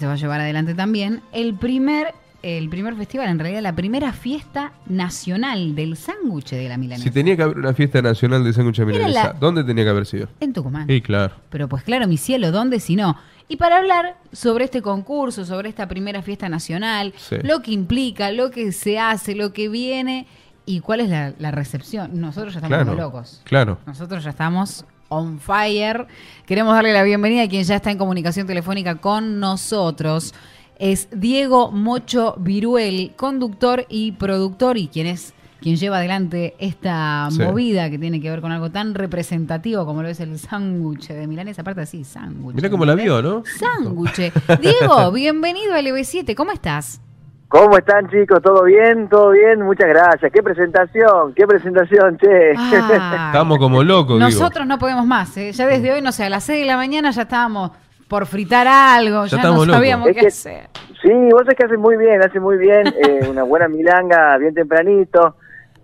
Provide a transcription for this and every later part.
se va a llevar adelante también el primer el primer festival, en realidad la primera fiesta nacional del sándwich de la milanesa. Si tenía que haber una fiesta nacional de sándwich de milanesa, la- ¿dónde tenía que haber sido? En Tucumán. Sí, claro. Pero pues claro, mi cielo, ¿dónde si no? Y para hablar sobre este concurso, sobre esta primera fiesta nacional, Sí. lo que implica, lo que se hace, lo que viene y cuál es la, la recepción. Nosotros ya estamos Claro. como locos. Claro. Nosotros ya estamos on fire. Queremos darle la bienvenida a quien ya está en comunicación telefónica con nosotros. Es Diego Mocho Viruel, conductor y productor y quien es quien lleva adelante esta Sí. movida que tiene que ver con algo tan representativo como lo es el sándwich de Milanesa. Aparte así, sándwich. Mirá cómo la vio, ¿no? Sándwich. Diego, bienvenido al EB7. ¿Cómo estás? ¿Cómo están chicos? ¿Todo bien? ¿Todo bien? Muchas gracias. ¿Qué presentación? ¿Qué presentación, che? Ay, Estábamos como locos, digo. Nosotros no podemos más, ¿eh? Ya desde hoy, no sé, a las 6 de la mañana ya estábamos por fritar algo, Ya ya, no estamos locos. sabíamos Es qué que- hacer. Sí, vos sabés que hace muy bien, hace muy bien. eh, una buena milanga bien tempranito.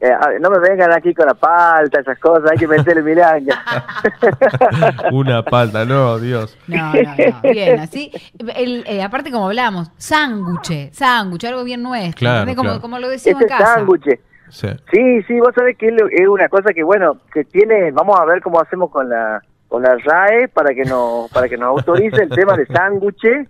Eh, no me vengan aquí con la palta, esas cosas, hay que meterle milanga. Una palta, no, Dios. No, no, no, bien, así. El, eh, aparte, como hablábamos, sándwich, sándwich, algo bien nuestro. Claro. Como, claro. como lo decíamos Este en casa. sándwich. Sí. Sí, sí, vos sabés que es lo- es una cosa que, bueno, que tiene, vamos a ver cómo hacemos con la con la RAE para que nos para que nos autorice el tema de sándwiches,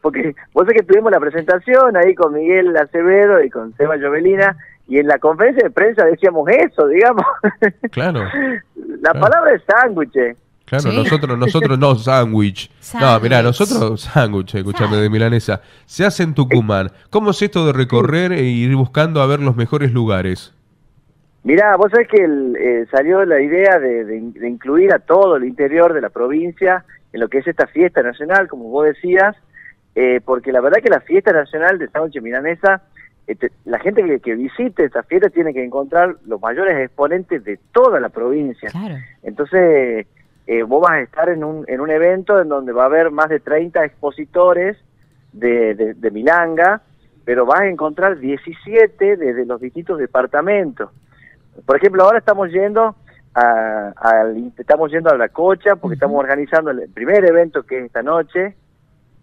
porque vos sabés que tuvimos la presentación ahí con Miguel Acevedo y con Seba Jovelina, y en la conferencia de prensa decíamos eso, digamos. Claro, la Claro. palabra es sándwiches. claro. Sí. Nosotros, nosotros no sándwich. No, mirá, Sándwich. nosotros sándwich, escúchame, de milanesa. Se hace en Tucumán. ¿Cómo es esto de recorrer e ir buscando a ver los mejores lugares? Mirá, vos sabés que el, eh, salió la idea de, de incluir a todo el interior de la provincia en lo que es esta fiesta nacional, como vos decías, eh, porque la verdad que la fiesta nacional de sándwich milanesa, eh, te- la gente que, que visite esta fiesta tiene que encontrar los mayores exponentes de toda la provincia. Claro. Entonces, eh, vos vas a estar en un, en un evento en donde va a haber más de 30 expositores de, de, de Milanga, pero vas a encontrar 17 desde los distintos departamentos. Por ejemplo, ahora estamos yendo a, al- estamos yendo a la Cocha porque estamos organizando el primer evento que es esta noche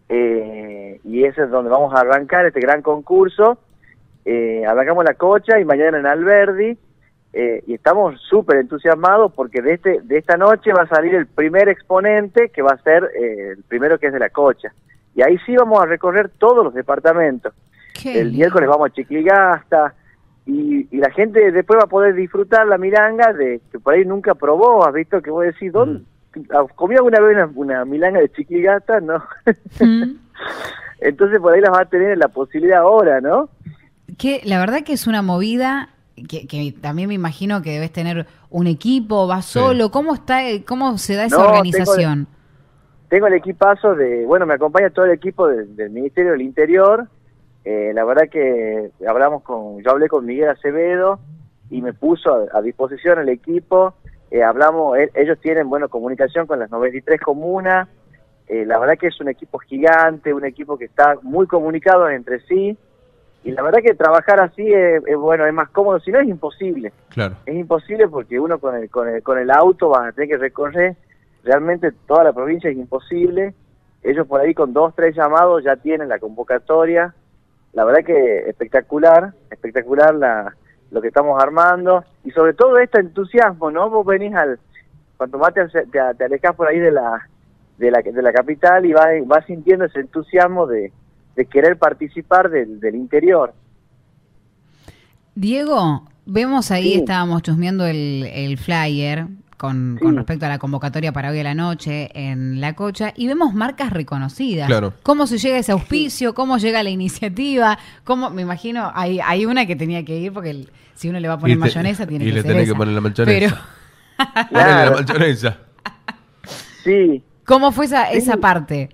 eh, y ese es donde vamos a arrancar este gran concurso. Eh, arrancamos la Cocha y mañana en Alberdi eh, y estamos súper entusiasmados porque de este de esta noche va a salir el primer exponente que va a ser eh, el primero que es de la Cocha y ahí sí vamos a recorrer todos los departamentos Qué el lindo. miércoles vamos a Chicligasta y, y la gente después va a poder disfrutar la milanga de que por ahí nunca probó, has visto que vos decís, ¿dónde? ¿Comí alguna vez una, una milanga de Chicligasta? No. Mm. Entonces por ahí las va a tener la posibilidad ahora, ¿no? Que la verdad que es una movida que, que también me imagino que debes tener un equipo, vas Sí. solo. ¿Cómo está, eh, cómo se da esa No, tengo- organización? Tengo el equipazo de, bueno, me acompaña todo el equipo de- del Ministerio del Interior. Eh, la verdad que hablamos con, yo hablé con Miguel Acevedo y me puso a, a disposición el equipo. Eh, hablamos, ellos tienen, bueno, comunicación con las 93 comunas. Eh, la verdad que es un equipo gigante, un equipo que está muy comunicado entre sí. Y la verdad que trabajar así es, es, bueno, es más cómodo, si no es imposible Claro. es imposible porque uno con el, con el, con el auto va a tener que recorrer realmente toda la provincia, es imposible. Ellos por ahí con dos, tres llamados ya tienen la convocatoria. La verdad que espectacular, espectacular la, lo que estamos armando y sobre todo este entusiasmo, ¿no? Vos venís al, cuanto más te, te, te alejás por ahí de la, de la, de la capital y vas, vas sintiendo ese entusiasmo de, de querer participar del, del interior. Diego, vemos ahí, Sí. estábamos chusmeando el, el flyer con, con respecto a la convocatoria para hoy a la noche en La Cocha y vemos marcas reconocidas. Claro. ¿Cómo se llega a ese auspicio? ¿Cómo llega la iniciativa? ¿Cómo, me imagino, hay, hay una que tenía que ir porque el- si uno le va a poner Y te- mayonesa tiene y que le ser tenés que esa. poner la mayonesa. Pero, Ponele la Claro. mayonesa. Sí, ¿cómo fue esa, esa Sí. parte?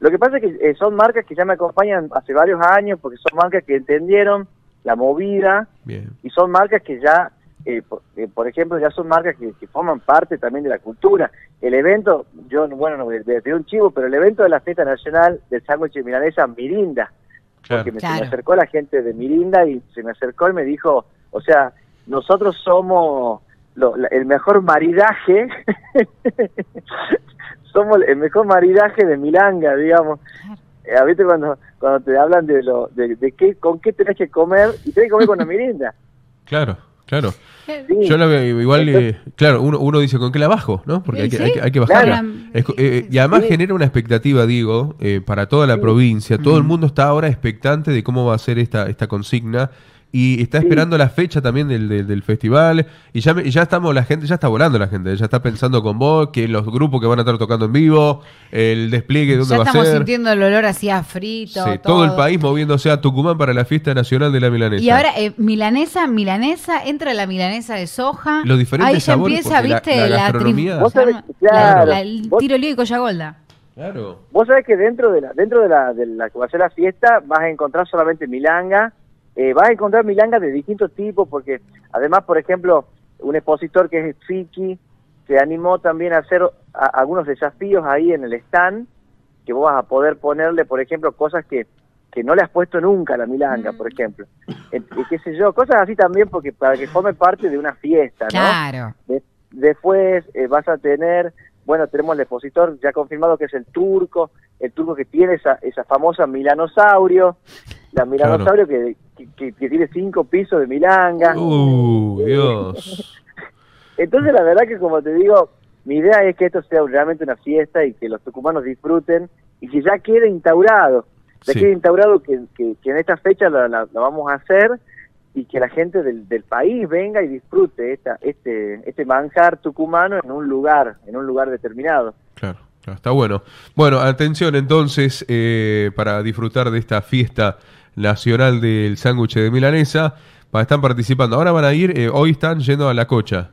Lo que pasa es que eh, son marcas que ya me acompañan hace varios años, porque son marcas que entendieron la movida Bien. y son marcas que ya, eh, por, eh, por ejemplo, ya son marcas que, que forman parte también de la cultura. El evento, yo, bueno, no de, de un chivo, pero el evento de la Fiesta Nacional del Sándwich de Milanesa, Mirinda, Claro. porque me, se me acercó la gente de Mirinda y se me acercó y me dijo, o sea, nosotros somos lo- la- el mejor maridaje, somos el mejor maridaje de Milanga, digamos. eh, ¿viste cuando, cuando te hablan de lo de, de qué, con qué tenés que comer y tenés que comer con la merienda? Claro, claro. Sí. Yo la veo igual, eh, claro, uno, uno dice con qué la bajo, ¿no? Porque hay que, Sí, hay que, hay que bajarla. Claro. Es co- eh, y además Sí. genera una expectativa, digo, eh, para toda la Sí. provincia. Todo el mundo está ahora expectante de cómo va a ser esta, esta consigna. Y está Sí. esperando la fecha también del, del, del festival. Y ya, me- y ya estamos, la gente, ya está volando la gente. Ya está pensando con vos, que los grupos que van a estar tocando en vivo, el despliegue, dónde Ya va a estamos ser. sintiendo el olor así a frito. Sí, todo el país moviéndose a Tucumán para la fiesta nacional de la milanesa. Y ahora, eh, milanesa, milanesa, entra la milanesa de soja. Los diferentes Ahí ya sabores, empieza, viste, la la, gastronomía- tri- Vos sabés claro, la- la- el vos- tiro lío y Collagolda. Claro. Vos sabés que dentro de la dentro de la, de la que va a ser la fiesta vas a encontrar solamente milanga, eh, vas a encontrar milanga de distintos tipos, porque además, por ejemplo, un expositor que es Fiki se animó también a hacer a- algunos desafíos ahí en el stand, que vos vas a poder ponerle, por ejemplo, cosas que, que no le has puesto nunca a la milanga, Mm. por ejemplo. Eh, y qué sé yo, cosas así también, porque para que forme parte de una fiesta, ¿no? Claro. De- después eh, vas a tener, bueno, tenemos el expositor ya confirmado que es el turco, el turco que tiene esa, esa famosa milanosaurio, la milanosaurio que, que, que- que tiene cinco pisos de milanga. Uh, Dios. Entonces la verdad que como te digo, mi idea es que esto sea realmente una fiesta y que los tucumanos disfruten y que ya quede instaurado, ya Sí. quede instaurado que, que- que en esta fecha la, la- la vamos a hacer y que la gente del, del país venga y disfrute esta, este, este manjar tucumano en un lugar, en un lugar determinado. Claro, claro, está bueno. Bueno, atención entonces eh, para disfrutar de esta fiesta nacional del sándwich de milanesa. Están participando. Ahora van a ir, eh, hoy están yendo a la cocha.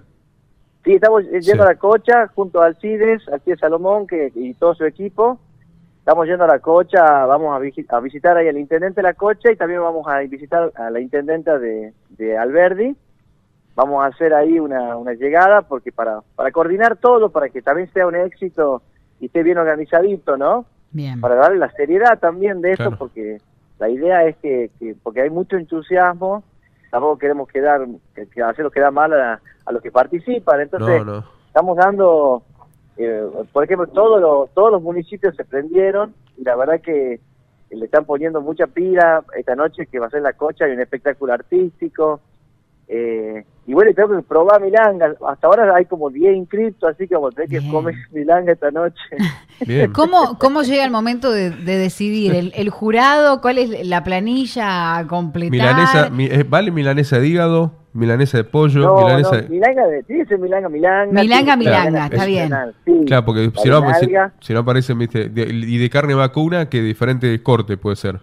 Sí, estamos yendo Sí. a la cocha junto a Alcides, Alcides Salomón que, y todo su equipo. Estamos yendo a la cocha, vamos a, visi- a visitar ahí al intendente de la cocha y también vamos a visitar a la intendenta de, de Alberdi. Vamos a hacer ahí una, una llegada porque para, para coordinar todo, para que también sea un éxito y esté bien organizadito, ¿no? Bien. Para darle la seriedad también de esto, Claro. porque la idea es que, que- porque hay mucho entusiasmo, tampoco queremos quedar, que, que hacerlo quedar mal a, a los que participan, entonces No, no. estamos dando, eh, por ejemplo, todos los, todos los municipios se prendieron y la verdad que le están poniendo mucha pila esta noche que va a ser la cocha, hay un espectáculo artístico. Eh, y bueno, tengo que probar milanga. Hasta ahora hay como 10 inscritos, así que vamos a tener que Bien. comer milanga esta noche. Bien. ¿Cómo, ¿Cómo llega el momento de, de decidir? ¿El, el jurado? ¿Cuál es la planilla a completar? Milanesa, mi- eh, ¿vale milanesa de hígado? ¿Milanesa de pollo? No, milanesa no, de- milanga, de, que ser milanga, milanga. Milanga, milanga, está bien. sí. Claro, porque si no, si, nalga, si no aparecen, viste, de- y de carne vacuna, que diferente corte puede ser.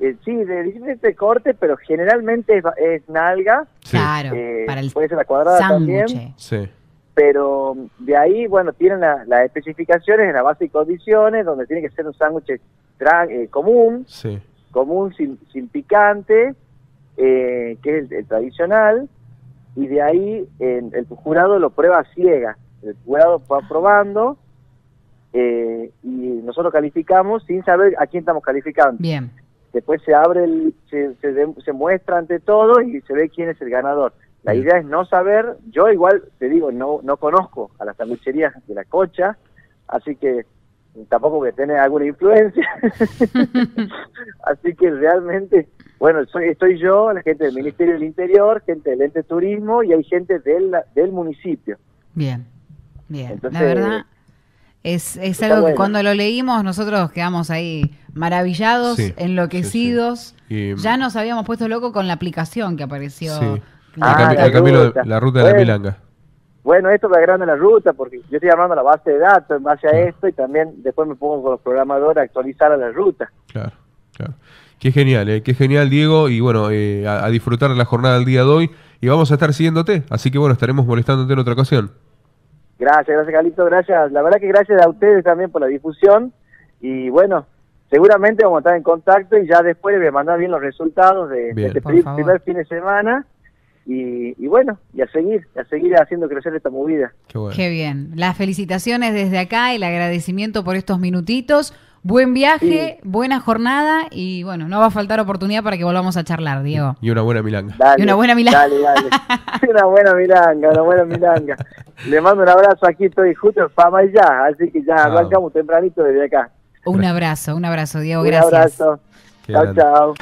Eh, sí, de diferente corte, pero generalmente es, es nalga. Sí. Claro, eh, para el puede ser la cuadrada también. sándwich. Sí. pero de ahí, bueno, tienen la- las especificaciones en la base y condiciones, donde tiene que ser un sándwich tra- eh, común, Sí. común sin, sin picante, eh, que es el, el tradicional, y de ahí en- el jurado lo prueba a ciega. El jurado va probando eh, y nosotros calificamos sin saber a quién estamos calificando. Bien. Después se abre, el, se, se, de- se muestra ante todo y se ve quién es el ganador. La Bien. idea es no saber, yo igual te digo, no no conozco a las sanguicherías de la cocha, así que tampoco a tener alguna influencia. así que realmente, bueno, soy, estoy yo, la gente del Ministerio del Interior, gente del ente turismo y hay gente del, del municipio. Bien. Bien. Entonces, la verdad es, es algo que cuando lo leímos nosotros quedamos ahí maravillados, Sí, enloquecidos. Y- Ya nos habíamos puesto loco con la aplicación que apareció. Sí. La- cami- la ruta. la ruta de la Bueno. milanga. Bueno, esto me agranda la ruta porque yo estoy armando la base de datos en base a esto y también después me pongo con los programadores a actualizar a la ruta. Claro, claro. Qué genial, ¿eh? qué genial, Diego. Y bueno, eh, a, a disfrutar de la jornada del día de hoy. Y vamos a estar siguiéndote. Así que bueno, estaremos molestándote en otra ocasión. Gracias, gracias Carlito, gracias. La verdad que gracias a ustedes también por la difusión y bueno, seguramente vamos a estar en contacto y ya después les voy a mandar bien los resultados de, este primer fin de semana y, y bueno, y a seguir, a seguir haciendo crecer esta movida. Qué bueno. Qué bien. Las felicitaciones desde acá, el agradecimiento por estos minutitos. Buen viaje, buena jornada y bueno, no va a faltar oportunidad para que volvamos a charlar, Diego. Y una buena milanga. Dale, Y una buena milanga. Dale, dale. una buena milanga, una buena milanga. Le mando un abrazo aquí, estoy justo en fama y ya, así que ya Ah. arrancamos tempranito desde acá. Un abrazo, un abrazo, Diego, Un gracias. abrazo. Qué Chao, grande. chao.